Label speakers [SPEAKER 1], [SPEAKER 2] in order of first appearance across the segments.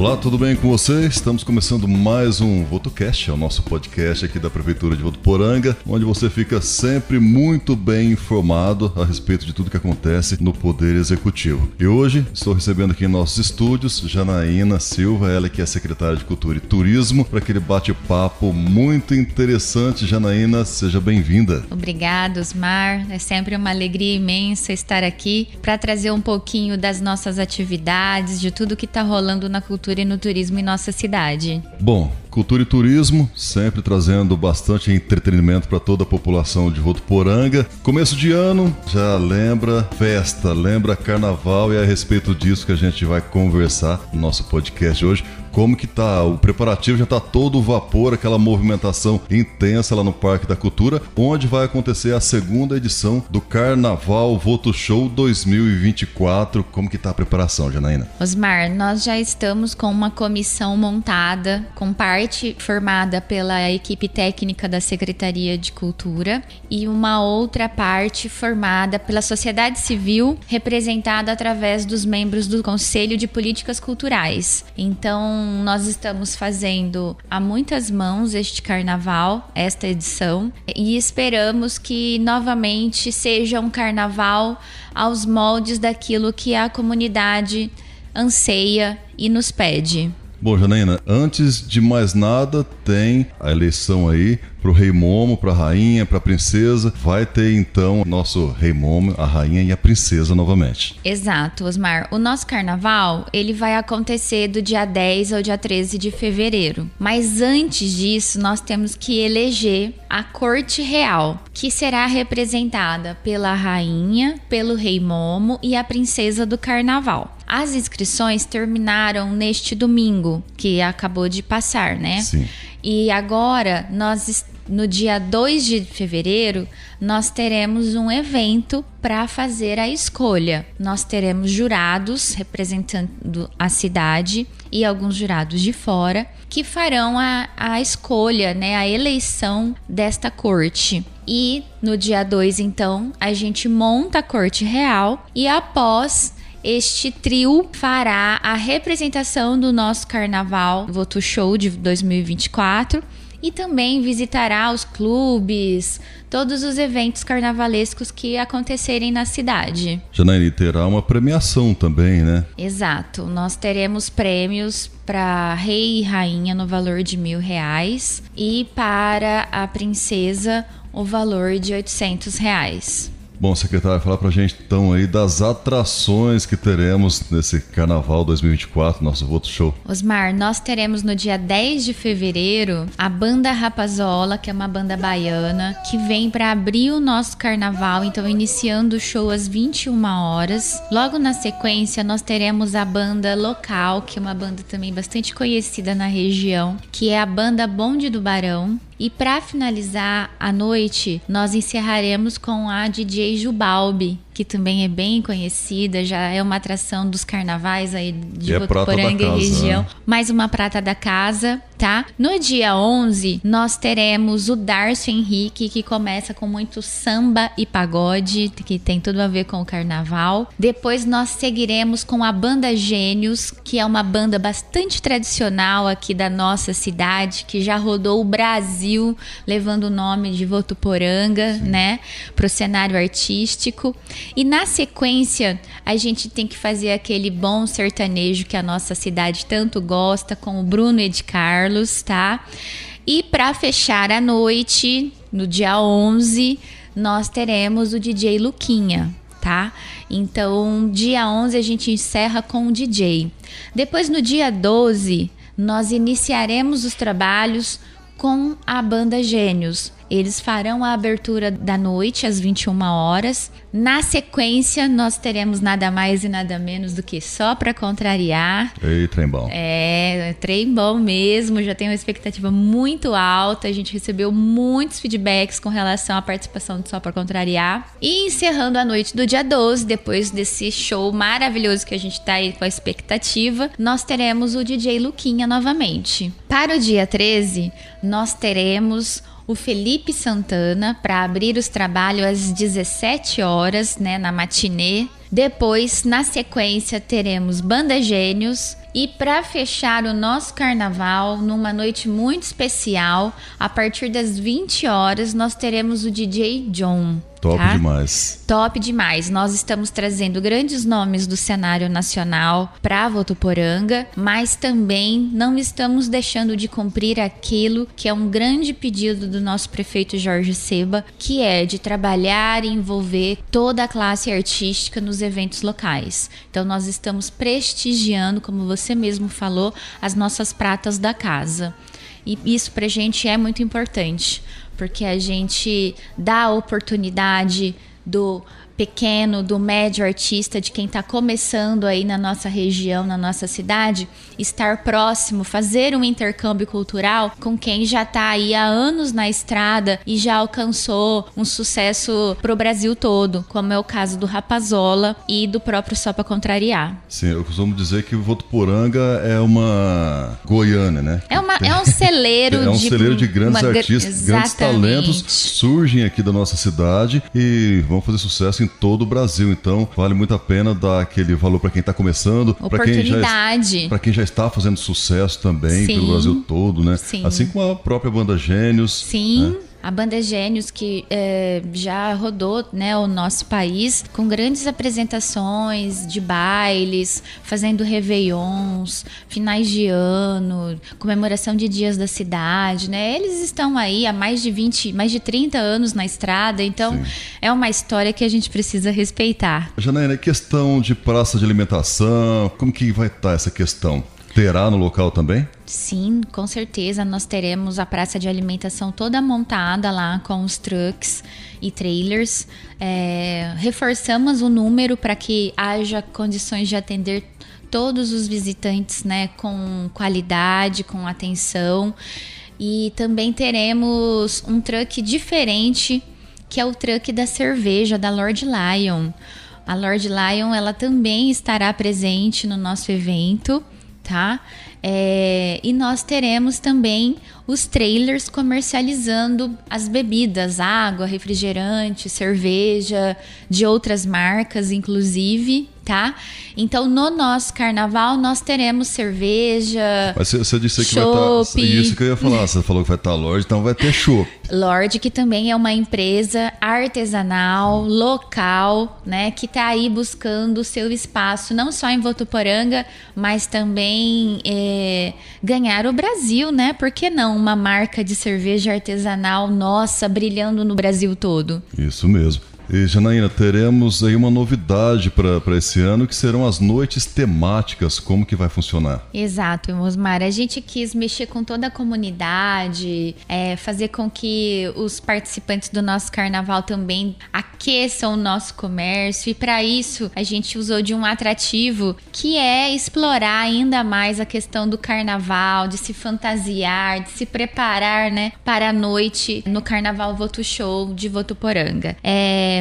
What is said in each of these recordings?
[SPEAKER 1] Olá, tudo bem com você? Estamos começando mais um VotoCast, é o nosso podcast aqui da Prefeitura de Votuporanga, onde você fica sempre muito bem informado a respeito de tudo que acontece no Poder Executivo. E hoje estou recebendo aqui em nossos estúdios Janaína Silva, ela que é secretária de Cultura e Turismo, para aquele bate-papo muito interessante. Janaína, seja bem-vinda.
[SPEAKER 2] Obrigada, Osmar. É sempre uma alegria imensa estar aqui para trazer um pouquinho das nossas atividades, de tudo que está rolando na cultura cultura e no turismo em nossa cidade.
[SPEAKER 1] Bom, cultura e turismo, sempre trazendo bastante entretenimento para toda a população de Votuporanga. Começo de ano, já lembra festa, lembra carnaval e é a respeito disso que a gente vai conversar no nosso podcast hoje como que tá? O preparativo já tá todo vapor, aquela movimentação intensa lá no Parque da Cultura, onde vai acontecer a segunda edição do Carnaval Voto Show 2024. Como que tá a preparação, Janaína?
[SPEAKER 2] Osmar, nós já estamos com uma comissão montada, com parte formada pela equipe técnica da Secretaria de Cultura e uma outra parte formada pela sociedade civil, representada através dos membros do Conselho de Políticas Culturais. Então, nós estamos fazendo a muitas mãos este carnaval, esta edição, e esperamos que novamente seja um carnaval aos moldes daquilo que a comunidade anseia e nos pede.
[SPEAKER 1] Bom, Janaína, antes de mais nada, tem a eleição aí pro rei Momo, pra rainha, pra princesa. Vai ter então nosso rei Momo, a rainha e a princesa novamente.
[SPEAKER 2] Exato, Osmar. O nosso carnaval, ele vai acontecer do dia 10 ao dia 13 de fevereiro. Mas antes disso, nós temos que eleger a corte real, que será representada pela rainha, pelo rei Momo e a princesa do carnaval. As inscrições terminaram neste domingo, que acabou de passar, né?
[SPEAKER 1] Sim.
[SPEAKER 2] E agora, nós no dia 2 de fevereiro, nós teremos um evento para fazer a escolha. Nós teremos jurados representando a cidade e alguns jurados de fora que farão a, a escolha, né, a eleição desta corte. E no dia 2, então, a gente monta a corte real e após este trio fará a representação do nosso carnaval Voto Show de 2024 e também visitará os clubes, todos os eventos carnavalescos que acontecerem na cidade.
[SPEAKER 1] Janaína, terá uma premiação também, né?
[SPEAKER 2] Exato. Nós teremos prêmios para rei e rainha no valor de mil reais e para a princesa o valor de 800 reais.
[SPEAKER 1] Bom, secretário, falar pra gente então aí das atrações que teremos nesse Carnaval 2024, nosso voto show.
[SPEAKER 2] Osmar, nós teremos no dia 10 de fevereiro a banda Rapazola, que é uma banda baiana, que vem para abrir o nosso carnaval, então iniciando o show às 21 horas. Logo na sequência, nós teremos a banda local, que é uma banda também bastante conhecida na região, que é a banda Bonde do Barão. E para finalizar a noite, nós encerraremos com a DJ Jubalbi, que também é bem conhecida, já é uma atração dos carnavais aí de
[SPEAKER 1] e
[SPEAKER 2] Votuporanga
[SPEAKER 1] é
[SPEAKER 2] e região. Né? Mais uma prata da casa, tá? No dia 11, nós teremos o Darcio Henrique, que começa com muito samba e pagode, que tem tudo a ver com o carnaval. Depois nós seguiremos com a banda Gênios, que é uma banda bastante tradicional aqui da nossa cidade, que já rodou o Brasil, levando o nome de Votuporanga, Sim. né, pro cenário artístico. E na sequência, a gente tem que fazer aquele bom sertanejo que a nossa cidade tanto gosta, com o Bruno Ed Carlos, tá? E para fechar a noite, no dia 11, nós teremos o DJ Luquinha, tá? Então, dia 11 a gente encerra com o DJ. Depois, no dia 12, nós iniciaremos os trabalhos com a banda Gênios. Eles farão a abertura da noite às 21 horas. Na sequência, nós teremos nada mais e nada menos do que só para contrariar.
[SPEAKER 1] Ei, trem bom.
[SPEAKER 2] É, trem bom mesmo. Já tenho uma expectativa muito alta. A gente recebeu muitos feedbacks com relação à participação do Só para Contrariar. E encerrando a noite do dia 12, depois desse show maravilhoso que a gente tá aí com a expectativa, nós teremos o DJ Luquinha novamente. Para o dia 13, nós teremos o Felipe Santana para abrir os trabalhos às 17 horas, né, na matinê. Depois, na sequência, teremos Banda Gênios E para fechar o nosso carnaval, numa noite muito especial, a partir das 20 horas, nós teremos o DJ John.
[SPEAKER 1] Top tá? demais.
[SPEAKER 2] Top demais. Nós estamos trazendo grandes nomes do cenário nacional para Votuporanga, mas também não estamos deixando de cumprir aquilo que é um grande pedido do nosso prefeito Jorge Seba, que é de trabalhar e envolver toda a classe artística nos eventos locais. Então nós estamos prestigiando, como você mesmo falou, as nossas pratas da casa. E isso para a gente é muito importante, porque a gente dá a oportunidade do pequeno, do médio artista, de quem está começando aí na nossa região, na nossa cidade, estar próximo, fazer um intercâmbio cultural com quem já está aí há anos na estrada e já alcançou um sucesso pro Brasil todo, como é o caso do Rapazola e do próprio Só Pra Contrariar.
[SPEAKER 1] Sim, eu costumo dizer que o Votuporanga é uma Goiânia, né?
[SPEAKER 2] É, uma, é um celeiro
[SPEAKER 1] é um de... celeiro de grandes uma... artistas, Exatamente. grandes talentos surgem aqui da nossa cidade e vão fazer sucesso em todo o Brasil. Então, vale muito a pena dar aquele valor para quem está começando, para quem já para quem já está fazendo sucesso também Sim. pelo Brasil todo, né? Sim. Assim como a própria banda Gênios.
[SPEAKER 2] Sim. Né? A banda Gênios, que é, já rodou né, o nosso país com grandes apresentações de bailes, fazendo réveillons, finais de ano, comemoração de dias da cidade, né? Eles estão aí há mais de 20, mais de 30 anos na estrada, então Sim. é uma história que a gente precisa respeitar.
[SPEAKER 1] Janaína, questão de praça de alimentação, como que vai estar essa questão? Terá no local também?
[SPEAKER 2] Sim, com certeza. Nós teremos a praça de alimentação toda montada lá com os trucks e trailers. É, reforçamos o número para que haja condições de atender todos os visitantes né, com qualidade, com atenção. E também teremos um truck diferente, que é o truck da cerveja da Lord Lion. A Lord Lion ela também estará presente no nosso evento tá? É, e nós teremos também os trailers comercializando as bebidas, água, refrigerante, cerveja, de outras marcas, inclusive, tá? Então, no nosso carnaval, nós teremos cerveja.
[SPEAKER 1] Mas você disse que vai estar. Tá, isso que eu ia falar. Você falou que vai estar tá Lorde, então vai ter show.
[SPEAKER 2] Lorde, que também é uma empresa artesanal, local, né? Que está aí buscando o seu espaço, não só em Votuporanga, mas também é, ganhar o Brasil, né? Por que não? Uma marca de cerveja artesanal nossa brilhando no Brasil todo.
[SPEAKER 1] Isso mesmo. E Janaína, teremos aí uma novidade para esse ano que serão as noites temáticas. Como que vai funcionar?
[SPEAKER 2] Exato, Osmar. A gente quis mexer com toda a comunidade, é, fazer com que os participantes do nosso carnaval também aqueçam o nosso comércio. E para isso a gente usou de um atrativo que é explorar ainda mais a questão do carnaval, de se fantasiar, de se preparar, né, para a noite no Carnaval Voto Show de Votuporanga.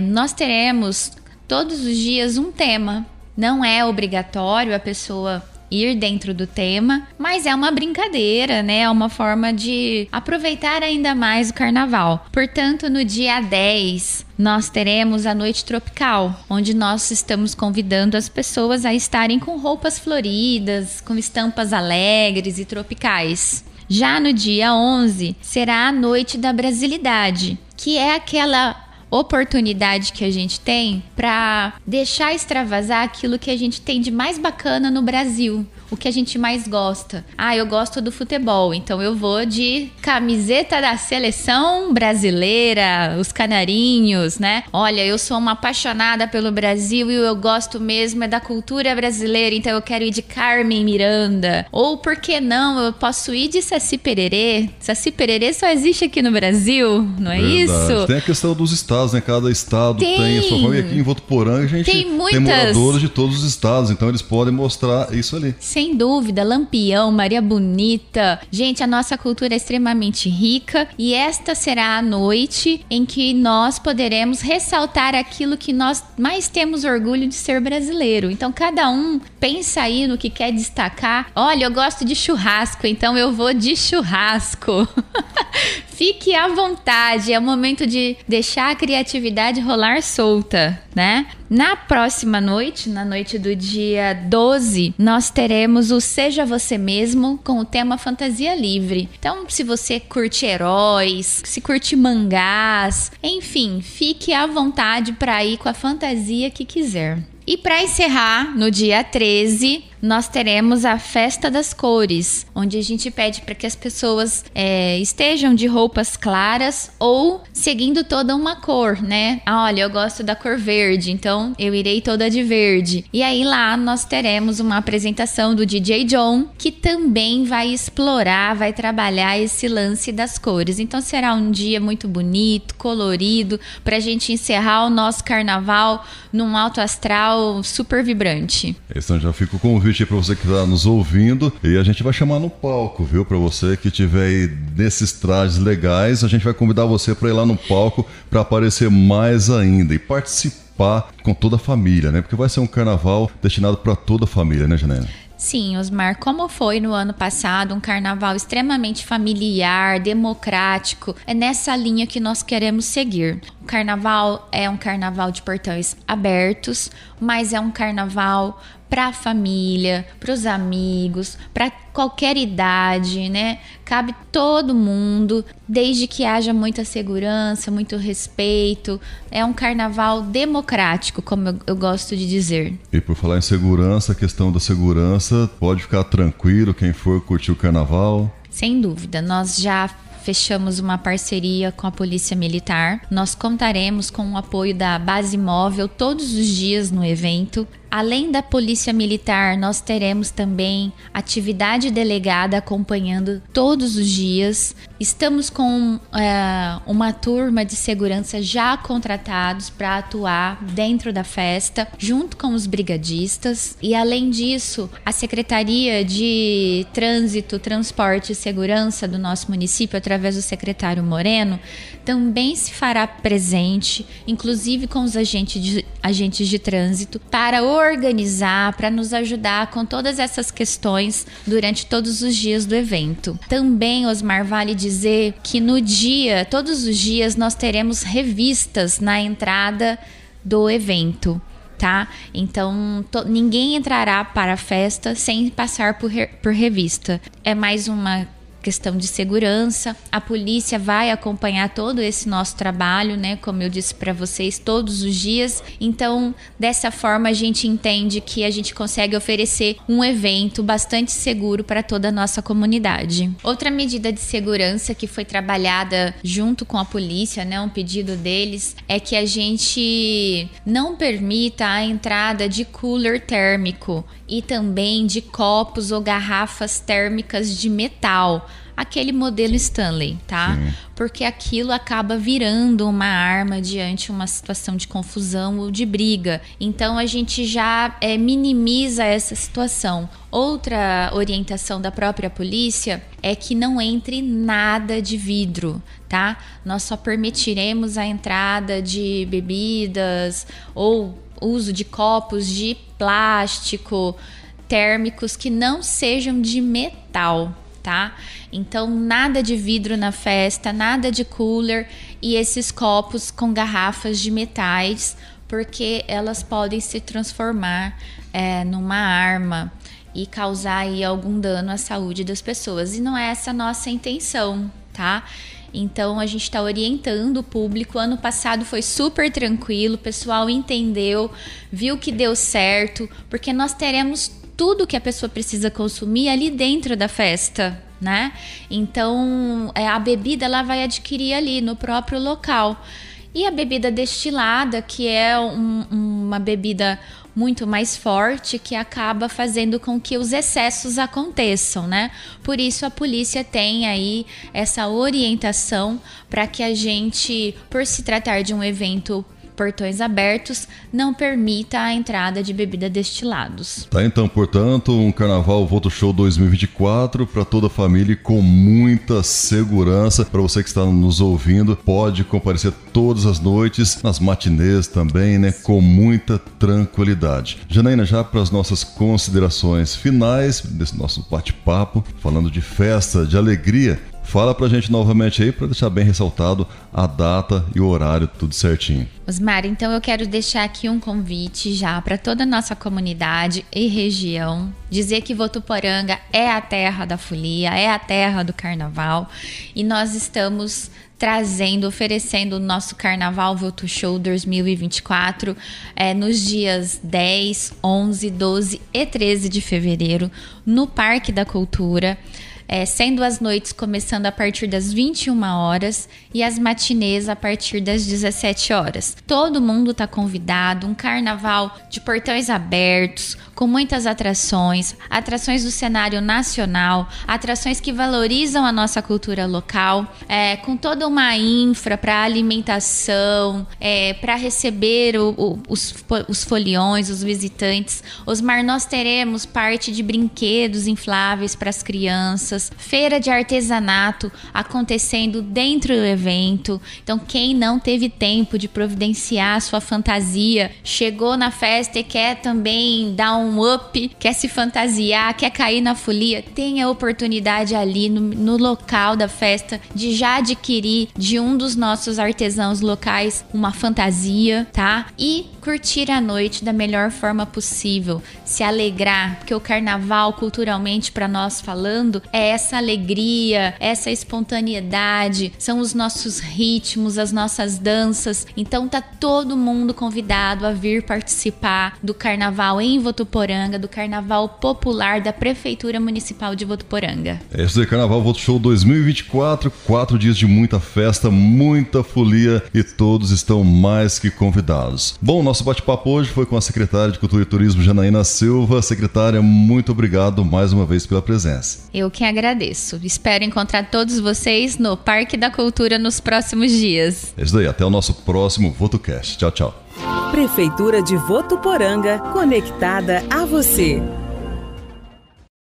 [SPEAKER 2] Nós teremos todos os dias um tema. Não é obrigatório a pessoa ir dentro do tema, mas é uma brincadeira, né? É uma forma de aproveitar ainda mais o carnaval. Portanto, no dia 10, nós teremos a noite tropical, onde nós estamos convidando as pessoas a estarem com roupas floridas, com estampas alegres e tropicais. Já no dia 11, será a noite da brasilidade, que é aquela oportunidade que a gente tem para deixar extravasar aquilo que a gente tem de mais bacana no Brasil o que a gente mais gosta. Ah, eu gosto do futebol, então eu vou de camiseta da seleção brasileira, os canarinhos, né? Olha, eu sou uma apaixonada pelo Brasil e eu gosto mesmo é da cultura brasileira, então eu quero ir de Carmen Miranda. Ou por que não, eu posso ir de Saci Pererê. Saci Pererê só existe aqui no Brasil, não é Verdade. isso?
[SPEAKER 1] Tem a questão dos estados, né? Cada estado tem, tem a sua. E aqui em Votuporanga a gente tem, muitas... tem moradores de todos os estados, então eles podem mostrar isso ali.
[SPEAKER 2] Sim sem dúvida, Lampião, Maria Bonita. Gente, a nossa cultura é extremamente rica e esta será a noite em que nós poderemos ressaltar aquilo que nós mais temos orgulho de ser brasileiro. Então, cada um pensa aí no que quer destacar. Olha, eu gosto de churrasco, então eu vou de churrasco. Fique à vontade, é o momento de deixar a criatividade rolar solta, né? Na próxima noite, na noite do dia 12, nós teremos o Seja Você Mesmo com o tema Fantasia Livre. Então, se você curte heróis, se curte mangás, enfim, fique à vontade para ir com a fantasia que quiser. E para encerrar, no dia 13, nós teremos a Festa das Cores, onde a gente pede para que as pessoas é, estejam de roupas claras ou seguindo toda uma cor, né? Ah, olha, eu gosto da cor verde, então eu irei toda de verde. E aí lá nós teremos uma apresentação do DJ John, que também vai explorar, vai trabalhar esse lance das cores. Então será um dia muito bonito, colorido, para a gente encerrar o nosso carnaval num alto astral super vibrante.
[SPEAKER 1] Então já fico com o convite para você que está nos ouvindo e a gente vai chamar no palco, viu? Para você que tiver aí nesses trajes legais, a gente vai convidar você para ir lá no palco para aparecer mais ainda e participar com toda a família, né? Porque vai ser um carnaval destinado para toda a família, né, Janela?
[SPEAKER 2] Sim, Osmar, como foi no ano passado, um carnaval extremamente familiar, democrático, é nessa linha que nós queremos seguir. Carnaval é um carnaval de portões abertos, mas é um carnaval para a família, para os amigos, para qualquer idade, né? Cabe todo mundo, desde que haja muita segurança, muito respeito. É um carnaval democrático, como eu, eu gosto de dizer.
[SPEAKER 1] E por falar em segurança, a questão da segurança, pode ficar tranquilo quem for curtir o carnaval.
[SPEAKER 2] Sem dúvida, nós já fechamos uma parceria com a Polícia Militar. Nós contaremos com o apoio da base móvel todos os dias no evento. Além da Polícia Militar, nós teremos também atividade delegada acompanhando todos os dias. Estamos com é, uma turma de segurança já contratados para atuar dentro da festa, junto com os brigadistas. E além disso, a Secretaria de Trânsito, Transporte e Segurança do nosso município, através do secretário Moreno, também se fará presente, inclusive com os agentes de, agentes de trânsito, para organizar, para nos ajudar com todas essas questões durante todos os dias do evento. Também, Osmar, vale dizer que no dia, todos os dias, nós teremos revistas na entrada do evento. Tá? Então, ninguém entrará para a festa sem passar por, re por revista. É mais uma questão de segurança. A polícia vai acompanhar todo esse nosso trabalho, né? Como eu disse para vocês, todos os dias. Então, dessa forma, a gente entende que a gente consegue oferecer um evento bastante seguro para toda a nossa comunidade. Outra medida de segurança que foi trabalhada junto com a polícia, né? Um pedido deles é que a gente não permita a entrada de cooler térmico e também de copos ou garrafas térmicas de metal aquele modelo Stanley, tá? Sim. Porque aquilo acaba virando uma arma diante uma situação de confusão ou de briga. Então a gente já é, minimiza essa situação. Outra orientação da própria polícia é que não entre nada de vidro, tá? Nós só permitiremos a entrada de bebidas ou uso de copos de plástico térmicos que não sejam de metal, tá? Então, nada de vidro na festa, nada de cooler e esses copos com garrafas de metais, porque elas podem se transformar é, numa arma e causar aí algum dano à saúde das pessoas. E não é essa nossa intenção, tá? Então a gente está orientando o público. Ano passado foi super tranquilo, o pessoal entendeu, viu que deu certo, porque nós teremos tudo que a pessoa precisa consumir ali dentro da festa, né? Então, é, a bebida ela vai adquirir ali no próprio local. E a bebida destilada, que é um, uma bebida muito mais forte que acaba fazendo com que os excessos aconteçam, né? Por isso a polícia tem aí essa orientação para que a gente, por se tratar de um evento portões abertos não permita a entrada de bebida destilados.
[SPEAKER 1] Tá então, portanto, um Carnaval Voto Show 2024 para toda a família com muita segurança. Para você que está nos ouvindo, pode comparecer todas as noites, nas matinês também, né, com muita tranquilidade. Janaína, já para as nossas considerações finais desse nosso bate-papo, falando de festa, de alegria, Fala pra gente novamente aí para deixar bem ressaltado a data e o horário, tudo certinho.
[SPEAKER 2] Osmar, então eu quero deixar aqui um convite já para toda a nossa comunidade e região, dizer que Votuporanga é a terra da folia, é a terra do carnaval. E nós estamos trazendo, oferecendo o nosso Carnaval Voto Show 2024 é, nos dias 10, 11, 12 e 13 de fevereiro no Parque da Cultura é, sendo as noites começando a partir das 21 horas e as matinês a partir das 17 horas. Todo mundo está convidado, um carnaval de portões abertos, com muitas atrações, atrações do cenário nacional, atrações que valorizam a nossa cultura local, é, com toda uma infra para alimentação, é, para receber o, o, os, os foliões, os visitantes. Osmar, nós teremos parte de brinquedos infláveis para as crianças feira de artesanato acontecendo dentro do evento. Então, quem não teve tempo de providenciar sua fantasia, chegou na festa e quer também dar um up, quer se fantasiar, quer cair na folia, tem a oportunidade ali no, no local da festa de já adquirir de um dos nossos artesãos locais uma fantasia, tá? E curtir a noite da melhor forma possível, se alegrar, porque o carnaval, culturalmente para nós falando, é essa alegria, essa espontaneidade, são os nossos ritmos, as nossas danças. Então tá todo mundo convidado a vir participar do carnaval em Votuporanga, do carnaval popular da Prefeitura Municipal de Votuporanga.
[SPEAKER 1] É isso aí, Carnaval Voto Show 2024, quatro dias de muita festa, muita folia e todos estão mais que convidados. Bom, nosso bate-papo hoje foi com a secretária de Cultura e Turismo, Janaína Silva. Secretária, muito obrigado mais uma vez pela presença.
[SPEAKER 2] Eu que agradeço. Espero encontrar todos vocês no Parque da Cultura nos próximos dias.
[SPEAKER 1] É isso aí, até o nosso próximo VotoCast. Tchau, tchau.
[SPEAKER 3] Prefeitura de Votuporanga, conectada a você.